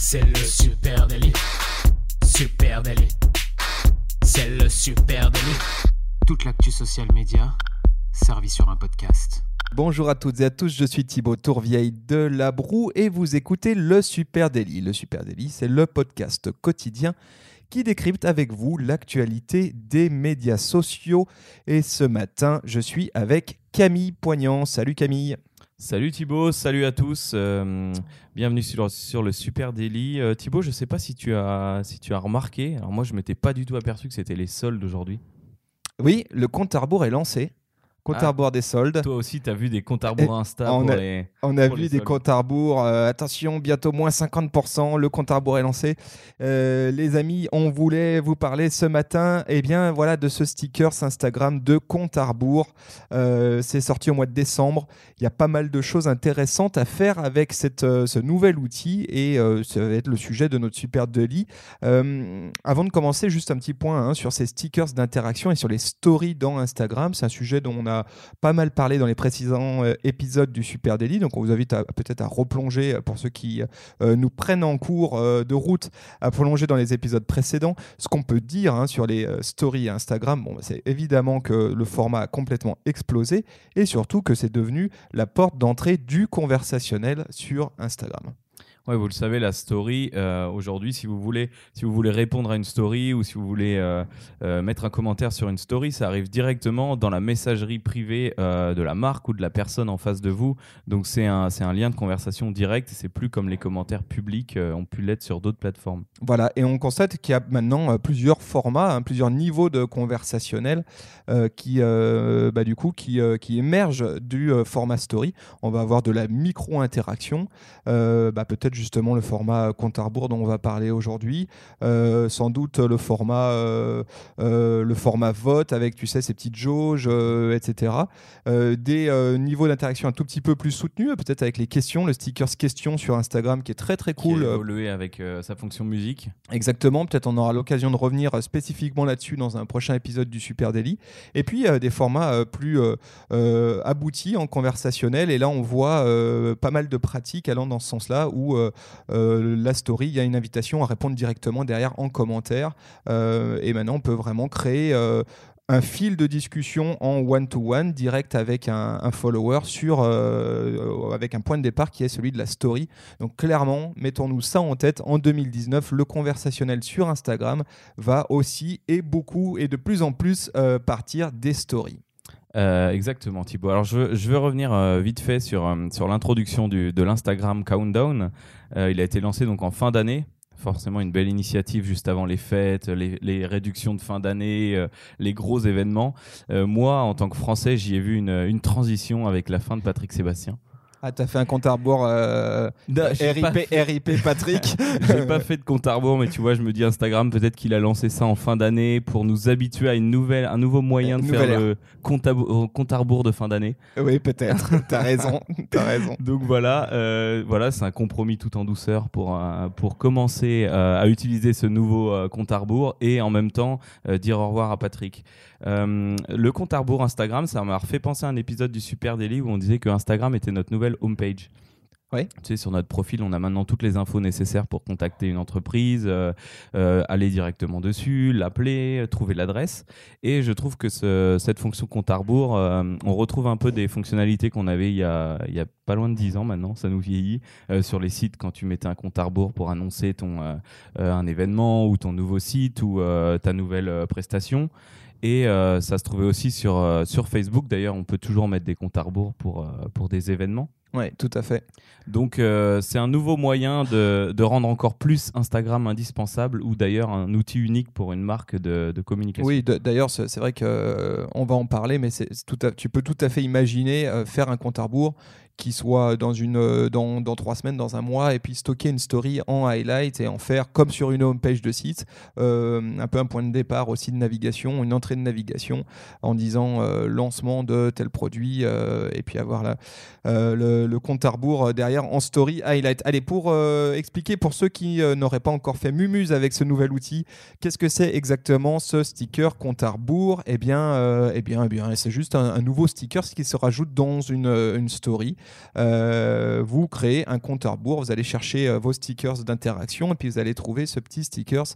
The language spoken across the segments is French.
C'est le super délit. Super délit. C'est le super délit. Toute l'actu social média servie sur un podcast. Bonjour à toutes et à tous, je suis Thibaut Tourvieille de La Broue et vous écoutez Le Super Daily. Le Super Daily, c'est le podcast quotidien qui décrypte avec vous l'actualité des médias sociaux. Et ce matin, je suis avec Camille Poignant. Salut Camille. Salut Thibaut, salut à tous. euh, bienvenue sur, le Super Daily. Euh, Thibaut, je ne sais pas si tu, as, si tu as remarqué, alors moi je m'étais pas du tout aperçu que c'était les soldes aujourd'hui. Oui, le compte à est lancé. Compte Ah. à rebours des soldes. Toi aussi, tu as vu des comptes à rebours Insta on pour a- les... On a pour vu des comptes à rebours. euh, attention, bientôt moins 50%. Le compte à rebours est lancé. Euh, les amis, on voulait vous parler ce matin eh bien, voilà, de ce sticker Instagram de compte à rebours. Euh, C'est sorti au mois de décembre. Il y a pas mal de choses intéressantes à faire avec cette, ce nouvel outil et ça va être le sujet de notre super. Euh, avant de commencer, juste un petit point hein, sur ces stickers d'interaction et sur les stories dans Instagram. C'est un sujet dont on a pas mal parlé dans les précédents euh, épisodes du Super Daily. Donc on vous invite peut-être à replonger euh, pour ceux qui euh, nous prennent en cours de route à prolonger dans les épisodes précédents. Ce qu'on peut dire hein, sur les stories Instagram, bon, c'est évidemment que le format a complètement explosé et surtout que c'est devenu la porte d'entrée du conversationnel sur Instagram. Ouais, vous le savez, la story, euh, aujourd'hui, si vous, voulez, si vous voulez répondre à une story ou si vous voulez euh, euh, mettre un commentaire sur une story, ça arrive directement dans la messagerie privée de la marque ou de la personne en face de vous. Donc c'est un, un lien de conversation direct c'est plus comme les commentaires publics ont pu l'être sur d'autres plateformes. Voilà, et on constate qu'il y a maintenant plusieurs formats, hein, plusieurs niveaux de conversationnel qui, bah, du coup, qui, qui émergent du format story. On va avoir de la micro-interaction, bah, peut-être justement le format compte à rebours dont on va parler aujourd'hui, euh, sans doute le format, euh, euh, le format vote avec, tu sais, ces petites jauges, etc. Des niveaux d'interaction un tout petit peu plus soutenus, peut-être avec les questions, le stickers questions sur Instagram qui est très très Qui cool. a euh, évolué avec sa fonction musique. Exactement, peut-être on aura l'occasion de revenir spécifiquement là-dessus dans un prochain épisode du Super Daily. Et puis des formats plus aboutis en conversationnel. Et là, on voit pas mal de pratiques allant dans ce sens-là où la story, il y a une invitation à répondre directement derrière en commentaire. Euh, et maintenant, on peut vraiment créer. euh, un fil de discussion en one-to-one direct avec un, follower sur, euh, avec un point de départ qui est celui de la story. Donc clairement, mettons-nous ça en tête, en 2019, le conversationnel sur Instagram va aussi et beaucoup et de plus en plus euh, partir des stories. Euh, exactement, Thibaut. Alors, je, je veux revenir euh, vite fait sur, euh, sur l'introduction du- de l'Instagram Countdown. Euh, il a été lancé donc en fin d'année. Forcément, une belle initiative juste avant les fêtes, les, les réductions de fin d'année, euh, les gros événements. Euh, moi, en tant que Français, j'y ai vu une, une transition avec la fin de Patrick Sébastien. Ah, t'as fait un compte à rebours euh, RIP, RIP Patrick J'ai pas fait de compte à rebours, mais tu vois, je me dis Instagram, peut-être qu'il a lancé ça en fin d'année pour nous habituer à une nouvelle, un nouveau moyen de Une faire le compte à, euh, compte à rebours de fin d'année. Oui, peut-être. T'as raison. T'as raison. Donc voilà, euh, voilà, c'est un compromis tout en douceur pour euh, pour commencer euh, à utiliser ce nouveau euh, compte à rebours et en même temps euh, dire au revoir à Patrick. Euh, le compte à rebours Instagram, ça m'a refait penser à un épisode du Super Daily où on disait que Instagram était notre nouvelle homepage. Ouais. Tu sais, sur notre profil, on a maintenant toutes les infos nécessaires pour contacter une entreprise, euh, euh, aller directement dessus, l'appeler, trouver l'adresse. Et je trouve que ce- cette fonction compte à rebours, euh, on retrouve un peu des fonctionnalités qu'on avait il y, a, il y a pas loin de 10 ans maintenant, ça nous vieillit, sur les sites quand tu mettais un compte à rebours pour annoncer ton, un événement ou ton nouveau site ou ta nouvelle prestation. Et euh, ça se trouvait aussi sur, euh, sur Facebook. D'ailleurs, on peut toujours mettre des comptes à rebours pour, euh, pour des événements. Oui, tout à fait. Donc c'est un nouveau moyen de, de rendre encore plus Instagram indispensable ou d'ailleurs un outil unique pour une marque de, de communication. Oui, d'ailleurs, c'est vrai qu'on va en parler, mais tout à- tu peux tout à fait imaginer faire un compte à rebours qui soit dans, une, euh, dans, dans trois semaines, dans un mois, et puis stocker une story en highlight et en faire comme sur une homepage de site, euh, un peu un point de départ aussi de navigation, une entrée de navigation en disant euh, lancement de tel produit, et puis avoir la, le, compte à rebours derrière en story highlight. Allez, pour expliquer pour ceux qui n'auraient pas encore fait mumuse avec ce nouvel outil, qu'est-ce que c'est exactement ce sticker compte à rebours? Eh bien, eh bien, eh bien c'est juste un, nouveau sticker qui se rajoute dans une, une story. Euh, vous créez un compte à rebours. Vous allez chercher vos stickers d'interaction et puis vous allez trouver ce petit stickers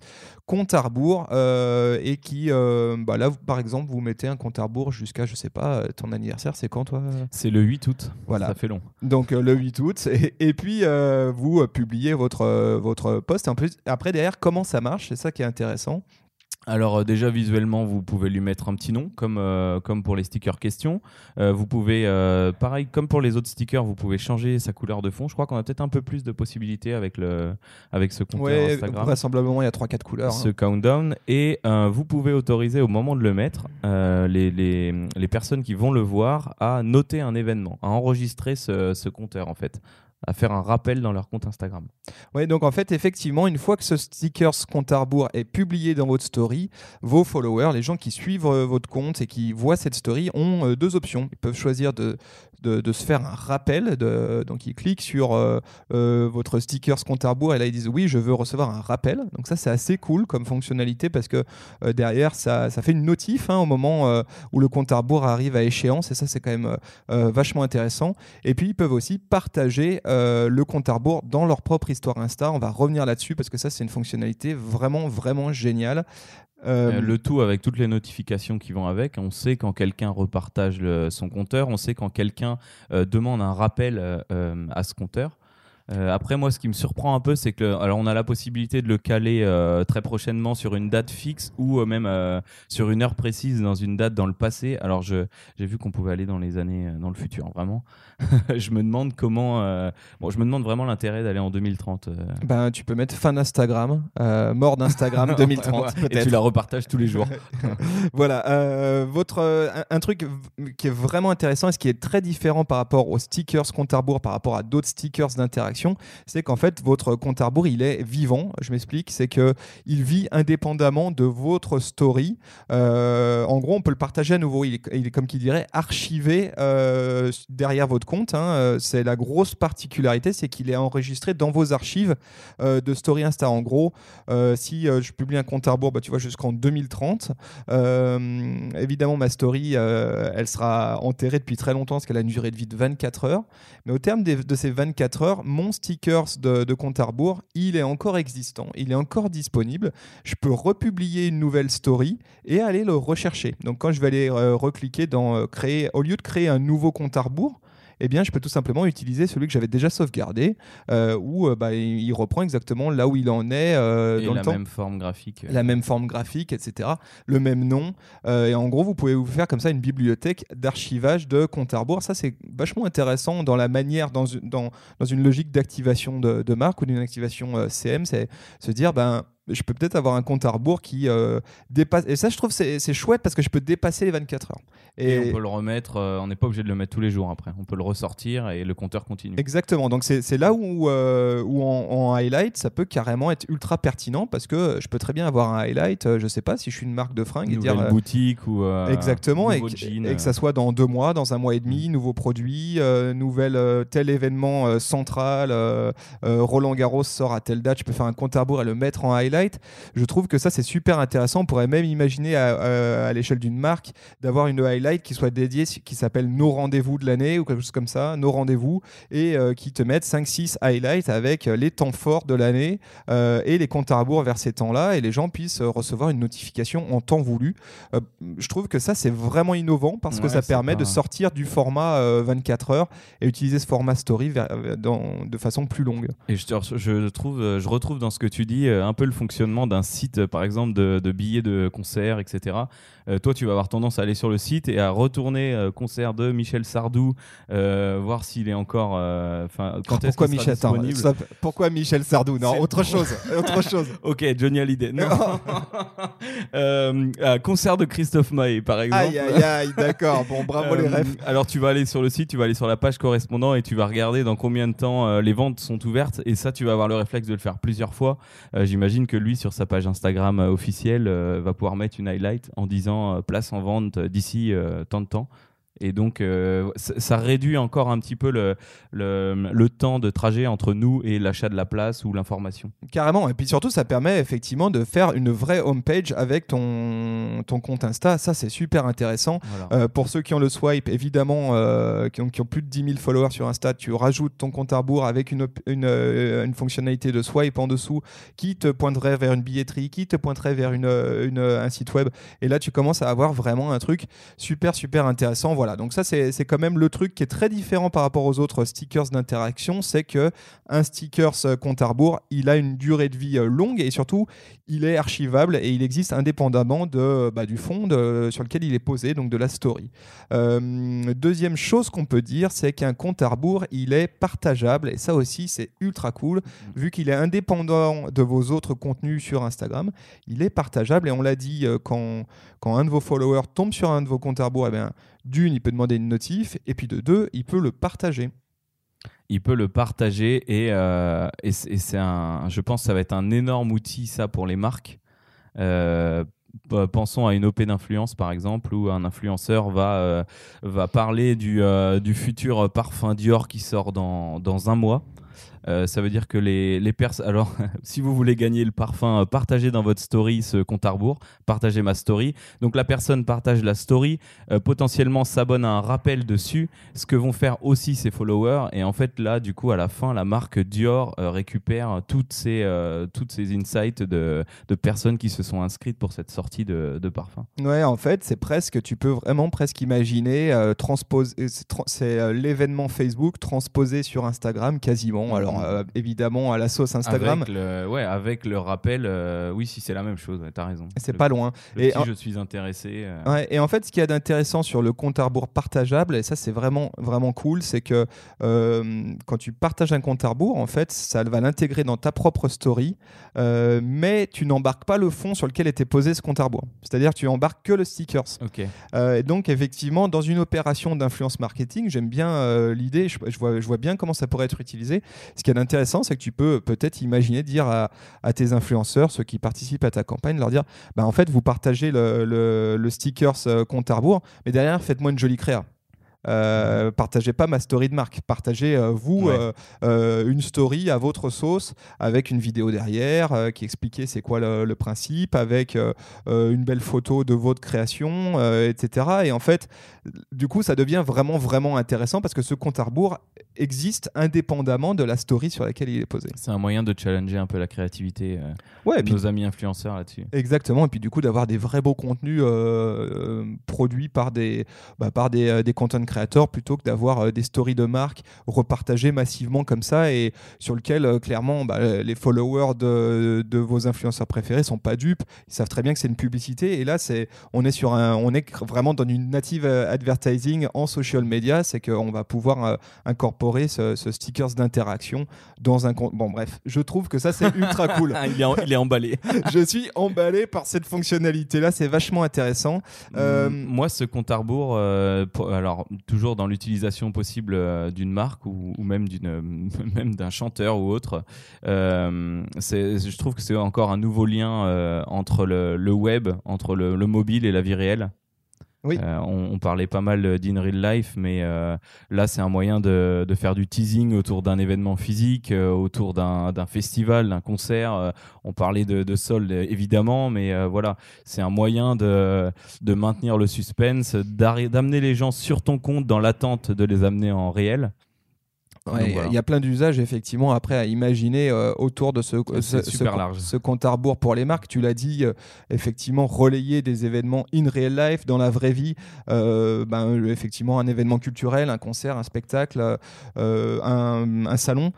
compte à rebours et qui, bah là, par exemple, vous mettez un compte à rebours jusqu'à, je sais pas, ton anniversaire, c'est quand toi? C'est le 8 août. Voilà. Ça fait long. Donc le 8 août. Et, puis vous publiez votre, votre post. En plus, après, derrière, comment ça marche? C'est ça qui est intéressant. Alors euh, déjà visuellement, vous pouvez lui mettre un petit nom, comme, euh, comme pour les stickers questions. Euh, vous pouvez, pareil, comme pour les autres stickers, vous pouvez changer sa couleur de fond. Je crois qu'on a peut-être un peu plus de possibilités avec, le, avec ce compteur ouais, Instagram. Vraisemblablement, il y a 3-4 couleurs. Ce hein. countdown. Et vous pouvez autoriser au moment de le mettre les, les, les, personnes qui vont le voir à noter un événement, à enregistrer ce, ce compteur en fait à faire un rappel dans leur compte Instagram. Oui, donc en fait, effectivement, une fois que ce sticker compte à rebours est publié dans votre story, vos followers, les gens qui suivent euh, votre compte et qui voient cette story, ont euh, deux options. Ils peuvent choisir de, de, se faire un rappel. Donc, ils cliquent sur euh, votre sticker compte à rebours et là, ils disent oui, je veux recevoir un rappel. Donc, ça, c'est assez cool comme fonctionnalité parce que derrière, ça, ça, fait une notif hein, au moment où le compte à rebours arrive à échéance et ça, c'est quand même vachement intéressant. Et puis, ils peuvent aussi partager euh, le compte à rebours dans leur propre histoire Insta. On va revenir là-dessus parce que ça, c'est une fonctionnalité vraiment, vraiment géniale. Euh, le tout avec toutes les notifications qui vont avec. On sait quand quelqu'un repartage son compteur, on sait quand quelqu'un euh, demande un rappel à ce compteur. Euh, après, moi, ce qui me surprend un peu, c'est que, alors, on a la possibilité de le caler euh, très prochainement sur une date fixe ou euh, même sur une heure précise dans une date dans le passé. Alors, j'ai vu qu'on pouvait aller dans les années dans le futur, vraiment. je me demande comment. bon, je me demande vraiment l'intérêt d'aller en 2030. Ben, tu peux mettre fin d'Instagram, mort d'Instagram 2030. Et tu la repartages tous les jours. voilà. votre, un, truc qui est vraiment intéressant et ce qui est très différent par rapport aux stickers compte à rebours, par rapport à d'autres stickers d'interaction c'est qu'en fait, votre compte à rebours, il est vivant. Je m'explique, c'est que il vit indépendamment de votre story. Euh, en gros, on peut le partager à nouveau. Il est, comme qui dirait archivé euh, derrière votre compte. Hein. C'est la grosse particularité, c'est qu'il est enregistré dans vos archives euh, de Story Insta. En gros, si je publie un compte à rebours, bah, tu vois, jusqu'en 2030, évidemment, ma story, elle sera enterrée depuis très longtemps parce qu'elle a une durée de vie de 24 heures. Mais au terme de ces 24 heures, mon stickers de, de compte à rebours, il est encore existant, il est encore disponible. Je peux republier une nouvelle story et aller le rechercher. Donc quand je vais aller euh, recliquer dans euh, créer, au lieu de créer un nouveau compte à rebours, eh bien, je peux tout simplement utiliser celui que j'avais déjà sauvegardé, euh, où euh, bah, il reprend exactement là où il en est euh, dans la le temps. même forme graphique. La même forme graphique, etc. Le même nom. et en gros, vous pouvez vous faire comme ça une bibliothèque d'archivage de compte à rebours. Ça, c'est vachement intéressant dans la manière, dans, dans, dans une logique d'activation de, de, marque ou d'une activation CM, c'est se dire, ben, je peux peut-être avoir un compte à rebours qui euh, dépasse. Et ça, je trouve c'est chouette parce que je peux dépasser les 24 heures. Et, on peut le remettre, euh, on n'est pas obligé de le mettre tous les jours après. On peut le ressortir et le compteur continue. Exactement. Donc c'est là où, euh, où en, highlight, ça peut carrément être ultra pertinent parce que je peux très bien avoir un highlight, je sais pas, si je suis une marque de fringues. Une et dire, boutique ou. exactement. Et, et, que ça soit dans deux mois, dans un mois et demi, mm. nouveau produit, nouvelle, tel événement central, Roland Garros sort à telle date, je peux faire un compte à rebours et le mettre en highlight je trouve que ça, c'est super intéressant. On pourrait même imaginer à, l'échelle d'une marque d'avoir une highlight qui soit dédiée, qui s'appelle Nos rendez-vous de l'année ou quelque chose comme ça, Nos rendez-vous, et euh, qui te mettent 5-6 highlights avec euh, les temps forts de l'année euh, et les comptes à rebours vers ces temps-là, et les gens puissent recevoir une notification en temps voulu. je trouve que ça, c'est vraiment innovant parce que ça permet de sortir du format 24 heures et utiliser ce format story de façon plus longue. Et je, je, trouve, je retrouve dans ce que tu dis un peu le fonctionnement d'un site, par exemple, de, billets de concert, etc. Euh, toi, tu vas avoir tendance à aller sur le site et à retourner euh, concert de Michel Sardou, voir s'il est encore. Enfin, quand ah, pourquoi Michel Pourquoi Michel Sardou Non, autre chose. autre chose. ok, Johnny Hallyday. Non. concert de Christophe Maé, par exemple. Aïe, aïe, aïe, d'accord. Bon, bravo les refs. Alors, tu vas aller sur le site, tu vas aller sur la page correspondant et tu vas regarder dans combien de temps les ventes sont ouvertes. Et ça, tu vas avoir le réflexe de le faire plusieurs fois. J'imagine que lui, sur sa page Instagram euh, officielle, euh, va pouvoir mettre une highlight en disant euh, place en vente d'ici tant de temps. Et donc, euh, ça, réduit encore un petit peu le, le, le temps de trajet entre nous et l'achat de la place ou l'information. Carrément. Et puis surtout, ça permet effectivement de faire une vraie homepage avec ton, ton compte Insta. Ça, c'est super intéressant. Voilà. Euh, pour ceux qui ont le swipe, évidemment, euh, qui, ont, qui ont plus de 10 000 followers sur Insta, tu rajoutes ton compte à rebours avec une, une, une fonctionnalité de swipe en dessous qui te pointerait vers une billetterie, qui te pointerait vers une, un site web. Et là, tu commences à avoir vraiment un truc super, super intéressant. Voilà. Donc ça, c'est quand même le truc qui est très différent par rapport aux autres stickers d'interaction. C'est que un stickers euh, compte à rebours, il a une durée de vie euh, longue et surtout, il est archivable et il existe indépendamment de, bah, du fond de- sur lequel il est posé, donc de la story. Euh, deuxième chose qu'on peut dire, c'est qu'un compte à rebours, il est partageable et ça aussi, c'est ultra cool. Vu qu'il est indépendant de vos autres contenus sur Instagram, il est partageable et on l'a dit, quand, quand un de vos followers tombe sur un de vos comptes à rebours, eh bien, d'une, il peut demander une notif et puis de deux, il peut le partager. il peut le partager et, euh, et c'est un, je pense que ça va être un énorme outil ça pour les marques. Euh, pensons à une OP d'influence par exemple où un influenceur va, euh, va parler du, du futur parfum Dior qui sort dans, dans un mois. Euh, ça veut dire que les, les personnes. Alors, si vous voulez gagner le parfum, euh, partagez dans votre story ce compte à rebours, partagez ma story. Donc, la personne partage la story, euh, potentiellement s'abonne à un rappel dessus, ce que vont faire aussi ses followers. Et en fait, là, du coup, à la fin, la marque Dior récupère toutes ces, toutes ces insights de, de personnes qui se sont inscrites pour cette sortie de, de parfum. Ouais, en fait, c'est presque, tu peux vraiment presque imaginer transposer, c'est l'événement Facebook transposé sur Instagram quasiment. Alors euh, évidemment à la sauce Instagram, Avec le, ouais, avec le rappel, euh, oui, si c'est la même chose, ouais, t'as raison. c'est pas loin. Le Et petit en- je suis intéressé. euh, Ouais, et en fait, ce qu'il y a d'intéressant sur le compte à rebours partageable, et ça c'est vraiment vraiment cool, c'est que quand tu partages un compte à rebours, en fait, ça va l'intégrer dans ta propre story, mais tu n'embarques pas le fond sur lequel était posé ce compte à rebours. C'est-à-dire tu embarques que le stickers. Ok. Euh, et donc, effectivement, dans une opération d'influence marketing, j'aime bien l'idée, je, je vois, je vois bien comment ça pourrait être utilisé. Ce qui est intéressant, c'est que tu peux peut-être imaginer dire à, tes influenceurs, ceux qui participent à ta campagne, leur dire bah, en fait, vous partagez le, le, le euh, compte à rebours, mais derrière, faites-moi une jolie créa. Euh, partagez pas ma story de marque, partagez euh, vous Ouais. euh, euh, une story à votre sauce avec une vidéo derrière qui expliquait c'est quoi le, le principe, avec une belle photo de votre création, etc. Et en fait, du coup, ça devient vraiment, vraiment intéressant parce que ce compte à rebours existe indépendamment de la story sur laquelle il est posé. C'est un moyen de challenger un peu la créativité Ouais, de puis, nos amis influenceurs là-dessus. exactement. Et puis, du coup, d'avoir des vrais beaux contenus produits par des, bah, par des, des content créateurs plutôt que d'avoir euh, des stories de marque repartagées massivement comme ça et sur lequel, euh, clairement, bah, les followers de, de vos influenceurs préférés sont pas dupes. Ils savent très bien que c'est une publicité. Et là, c'est, on est sur un, on est vraiment dans une native euh, advertising en social media. C'est qu'on va pouvoir incorporer ce, ce stickers d'interaction dans un compte. Bon, bref, je trouve que ça, c'est ultra cool. il, est en- il est emballé. je suis emballé par cette fonctionnalité-là. C'est vachement intéressant. Euh, Moi, ce compte à rebours, euh, pour- alors toujours dans l'utilisation possible euh, d'une marque ou, même d'une, même d'un chanteur ou autre, euh, je trouve que c'est encore un nouveau lien euh, entre le, web, entre le mobile et la vie réelle. Oui. Euh, on, parlait pas mal d'in real life, mais euh, là, c'est un moyen de, de faire du teasing autour d'un événement physique, euh, autour d'un festival, d'un concert. Euh, on parlait de, de soldes, évidemment, mais euh, voilà, c'est un moyen de, de maintenir le suspense, d'amener les gens sur ton compte dans l'attente de les amener en réel. Il y a- voilà. il y a plein d'usages effectivement après à imaginer euh, autour de ce, ce, super ce- large. ce compte à rebours pour les marques. Tu l'as dit, euh, effectivement, relayer des événements in real life, dans la vraie vie. Euh, ben, effectivement, un événement culturel, un concert, un spectacle, un, un salon.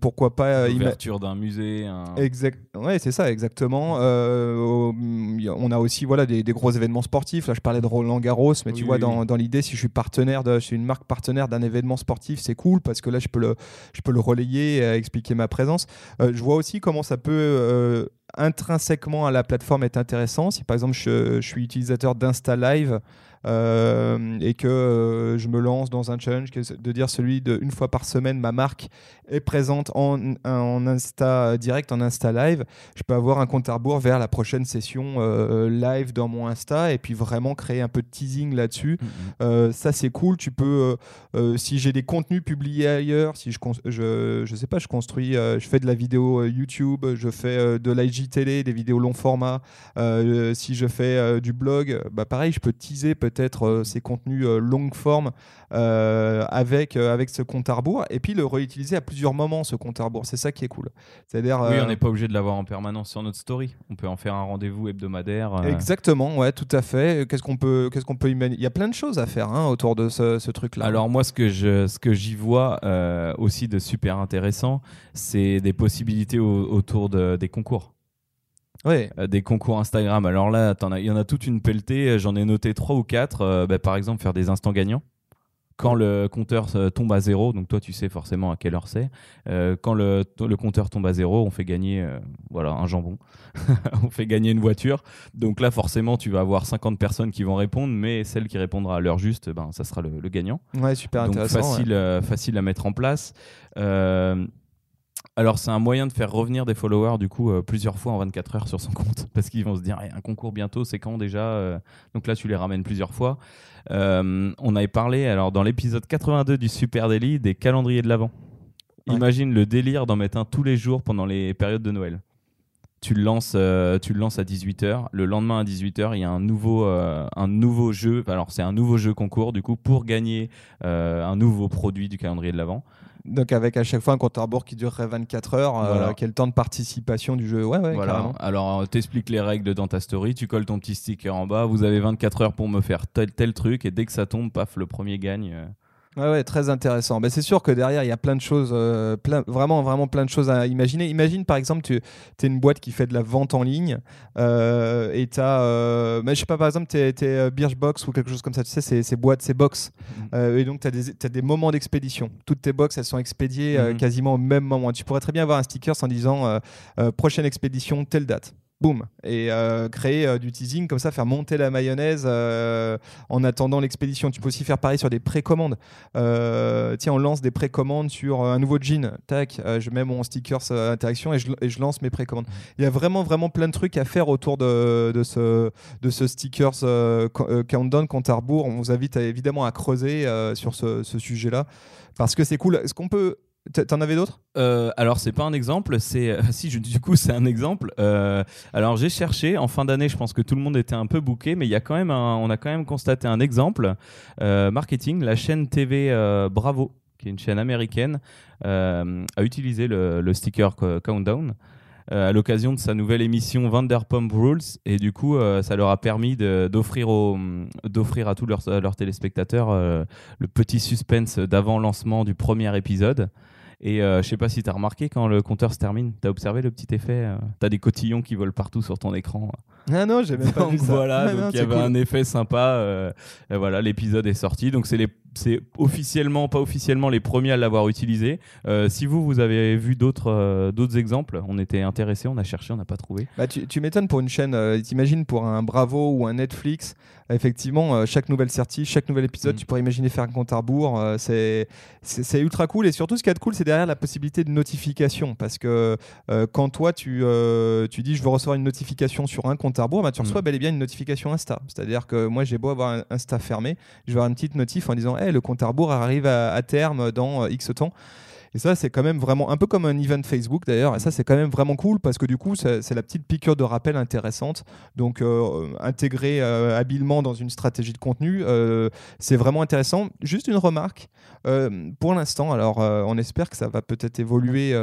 Pourquoi pas L'ouverture d'un musée. un- Exact. Ouais, c'est ça, exactement. On a aussi voilà des, des gros événements sportifs. Là, je parlais de Roland Garros, mais tu vois, oui, dans, oui. dans l'idée, si je suis partenaire, de, je suis une marque partenaire d'un événement sportif, c'est cool parce que là, je peux le, je peux le relayer, et, expliquer ma présence. Euh, je vois aussi comment ça peut euh, intrinsèquement à la plateforme être intéressant. Si par exemple, je, je suis utilisateur d'Insta Live. Euh, et que euh, je me lance dans un challenge, de dire celui de une fois par semaine, ma marque est présente en, en Insta direct, en Insta live, je peux avoir un compte à rebours vers la prochaine session live dans mon Insta et puis vraiment créer un peu de teasing là-dessus. Mm-hmm. ça, c'est cool. Tu peux, si j'ai des contenus publiés ailleurs, si je, je, je sais pas, je construis, je fais de la vidéo YouTube, je fais de l'IGTV, des vidéos long format, si je fais du blog, bah pareil, je peux teaser peut-être euh, ces contenus euh, longue forme euh, avec, avec ce compte à rebours et puis le réutiliser à plusieurs moments, ce compte à rebours. C'est ça qui est cool. C'est-à-dire, oui, on n'est pas obligé de l'avoir en permanence sur notre story. On peut en faire un rendez-vous hebdomadaire. Exactement, ouais, tout à fait. Qu'est-ce qu'on peut, qu'est-ce qu'on peut imaginer? Il y a plein de choses à faire hein, autour de ce, truc-là. Alors moi, ce que je, ce que j'y vois aussi de super intéressant, c'est des possibilités autour de, des concours. Ouais. Euh, des concours Instagram. Alors là, il y en a toute une pelletée. J'en ai noté trois ou quatre. Euh, bah, par exemple, faire des instants gagnants. Quand le compteur euh, tombe à zéro, donc toi tu sais forcément à quelle heure c'est. quand le, le, compteur tombe à zéro, on fait gagner voilà un jambon, on fait gagner une voiture. Donc là forcément tu vas avoir 50 personnes qui vont répondre, mais celle qui répondra à l'heure juste, ben ça sera le, gagnant. Ouais super donc intéressant. Facile, facile à mettre en place. Alors, c'est un moyen de faire revenir des followers, du coup, euh, plusieurs fois en 24 heures sur son compte. Parce qu'ils vont se dire, un concours bientôt, c'est quand déjà euh Donc là, tu les ramènes plusieurs fois. Euh, on avait parlé, alors, dans l'épisode 82 du Super Daily, des calendriers de l'Avent. Imagine le délire d'en mettre un tous les jours pendant les périodes de Noël. Tu le lances, tu le lances à 18h. Le lendemain à 18h, il y a un nouveau, un nouveau jeu. Alors, c'est un nouveau jeu concours, du coup, pour gagner un nouveau produit du calendrier de l'Avent. Donc avec à chaque fois un compte à rebours qui durerait 24 heures, euh, quel temps de participation du jeu? Ouais, ouais, voilà. Alors t'expliques les règles dans ta story, tu colles ton petit sticker en bas, vous avez 24 heures pour me faire tel, tel truc, et dès que ça tombe, paf, le premier gagne. Euh. Ouais, ouais, très intéressant. Mais c'est sûr que derrière, il y a plein de choses, euh, plein, vraiment, vraiment plein de choses à imaginer. Imagine par exemple, tu es une boîte qui fait de la vente en ligne euh, et tu as, euh, mais je sais pas, par exemple, tu es, Birchbox ou quelque chose comme ça, tu sais, c'est boîtes, c'est box. Mhm. et donc, tu as, as, des moments d'expédition. Toutes tes box, elles sont expédiées mhm. quasiment au même moment. Tu pourrais très bien avoir un sticker en disant prochaine expédition, telle date boum, et euh, créer euh, du teasing comme ça, faire monter la mayonnaise euh, en attendant l'expédition. Tu peux aussi faire pareil sur des précommandes. tiens, on lance des précommandes sur un nouveau jean. Tac, je mets mon stickers interaction et je, et je, lance mes précommandes. Il y a vraiment, vraiment plein de trucs à faire autour de, de ce, de ce stickers countdown compte à rebours. On vous invite évidemment à creuser sur ce, ce sujet-là parce que c'est cool. Est-ce qu'on peut T'en avais d'autres? Euh, Alors c'est pas un exemple, c'est euh, si du coup c'est un exemple. Euh, alors j'ai cherché en fin d'année, je pense que tout le monde était un peu bouqué, mais y a quand même on a quand même constaté un exemple marketing. La chaîne TV Bravo, qui est une chaîne américaine, a utilisé le sticker countdown. Euh, à l'occasion de sa nouvelle émission Vanderpump Rules. Et du coup, euh, ça leur a permis d'offrir à tous leurs, leurs téléspectateurs euh, le petit suspense d'avant-lancement du premier épisode. Et je sais pas si tu as remarqué quand le compteur se termine, tu as observé le petit effet Tu as des cotillons qui volent partout sur ton écran. Ah non, j'ai même pas vu ça. Voilà, ah donc il y avait un effet sympa. voilà, l'épisode est sorti. Donc c'est les c'est officiellement, pas officiellement, les premiers à l'avoir utilisé. Euh, si vous, vous avez vu d'autres euh, d'autres exemples, on était intéressés, on a cherché, on n'a pas trouvé. Bah, tu, tu m'étonnes pour une chaîne, euh, t'imagines pour un Bravo ou un Netflix, effectivement, chaque nouvelle sortie, chaque nouvel épisode, mm. tu pourrais imaginer faire un compte à rebours. c'est ultra cool. Et surtout, ce qui est cool, c'est derrière la possibilité de notification. Parce que quand toi, tu, tu dis je veux recevoir une notification sur un compte à rebours, bah, tu reçois mm. bel et bien une notification Insta. C'est-à-dire que moi, j'ai beau avoir un Insta fermé, je vais avoir une petite notif en disant le compte à rebours arrive à, terme dans euh, X temps. Et ça, c'est quand même vraiment un peu comme un event Facebook d'ailleurs. Et ça, c'est quand même vraiment cool parce que du coup, c'est la petite piqûre de rappel intéressante. Donc, euh, intégré euh, habilement dans une stratégie de contenu, c'est vraiment intéressant. Juste une remarque. pour l'instant, alors on espère que ça va peut-être évoluer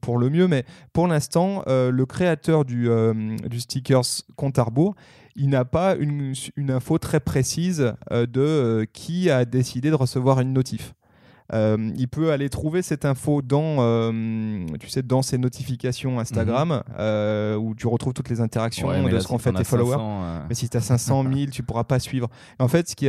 pour le mieux, mais pour l'instant, le créateur du, du stickers compte à rebours, il n'a pas une, info très précise euh, de euh, qui a décidé de recevoir une notif. Euh, il peut aller trouver cette info dans, euh, tu sais, dans ses notifications Instagram, euh, où tu retrouves toutes les interactions Ouais, de là, ce si fait tes followers. 500, Mais si tu as 500 000, tu pourras pas suivre. En fait, ce qui,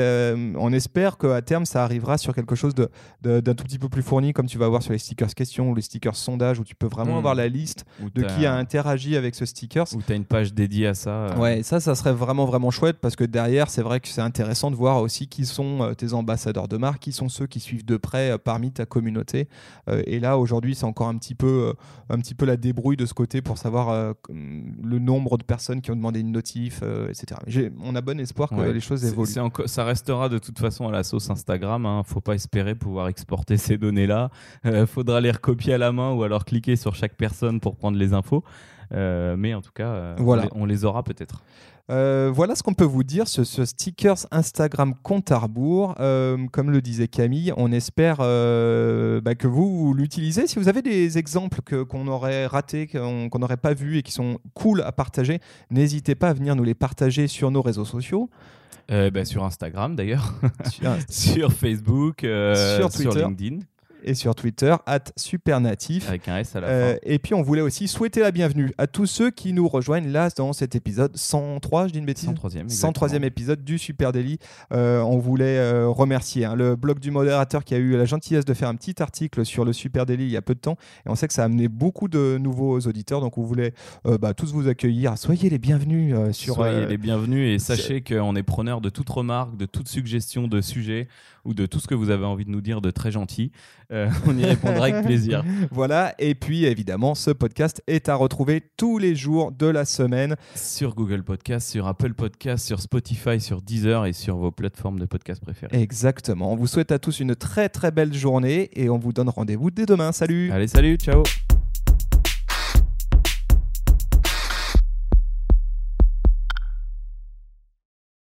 on espère qu'à terme, ça arrivera sur quelque chose de- de- d'un tout petit peu plus fourni, comme tu vas voir sur les stickers questions ou les stickers sondages, où tu peux vraiment Hmm. avoir la liste où de qui a interagi avec ce sticker. Où tu as une page dédiée à ça. Ouais, ça, ça serait vraiment, vraiment chouette parce que derrière, c'est vrai que c'est intéressant de voir aussi qui sont tes ambassadeurs de marque, qui sont ceux qui suivent de près euh, parmi ta communauté. Euh, et là, aujourd'hui, c'est encore un petit, peu, euh, un petit peu la débrouille de ce côté pour savoir le nombre de personnes qui ont demandé une notif, etc. On a bon espoir que Ouais. les choses évoluent. ça restera de toute façon à la sauce Instagram. Hein. Faut pas espérer pouvoir exporter ces données-là. Euh, faudra les recopier à la main ou alors cliquer sur chaque personne pour prendre les infos. Euh, mais en tout cas, euh, on les- on, les, aura peut-être. Euh, voilà ce qu'on peut vous dire, ce, ce stickers Instagram compte à rebours. Euh, comme le disait Camille, on espère euh, bah, que vous, vous l'utilisez. Si vous avez des exemples que- qu'on aurait ratés, qu'on n'aurait pas vus et qui sont cool à partager, n'hésitez pas à venir nous les partager sur nos réseaux sociaux. Bah, sur Instagram d'ailleurs, Sur- sur Facebook, Sur Twitter. LinkedIn, et sur Twitter, at supernatif. avec un S à la Euh, fin. et puis on voulait aussi souhaiter la bienvenue à tous ceux qui nous rejoignent là dans cet épisode 103, je dis une bêtise 103e. 103e épisode du Super Daily. Euh, on voulait euh, remercier hein, le blog du modérateur qui a eu la gentillesse de faire un petit article sur le Super Daily il y a peu de temps. Et on sait que ça a amené beaucoup de nouveaux auditeurs. Donc on voulait bah, tous vous accueillir. Soyez les bienvenus sur. Soyez les bienvenus et sachez qu'on est preneur de toute remarque, de toute suggestion de sujet ou de tout ce que vous avez envie de nous dire de très gentil. Euh, on y répondra avec plaisir. Voilà. Et puis évidemment, ce podcast est à retrouver tous les jours de la semaine. Sur Google Podcast, sur Apple Podcast, sur Spotify, sur Deezer et sur vos plateformes de podcast préférées. Exactement. On vous souhaite à tous une très très belle journée et on vous donne rendez-vous dès demain. Salut Allez, salut, ciao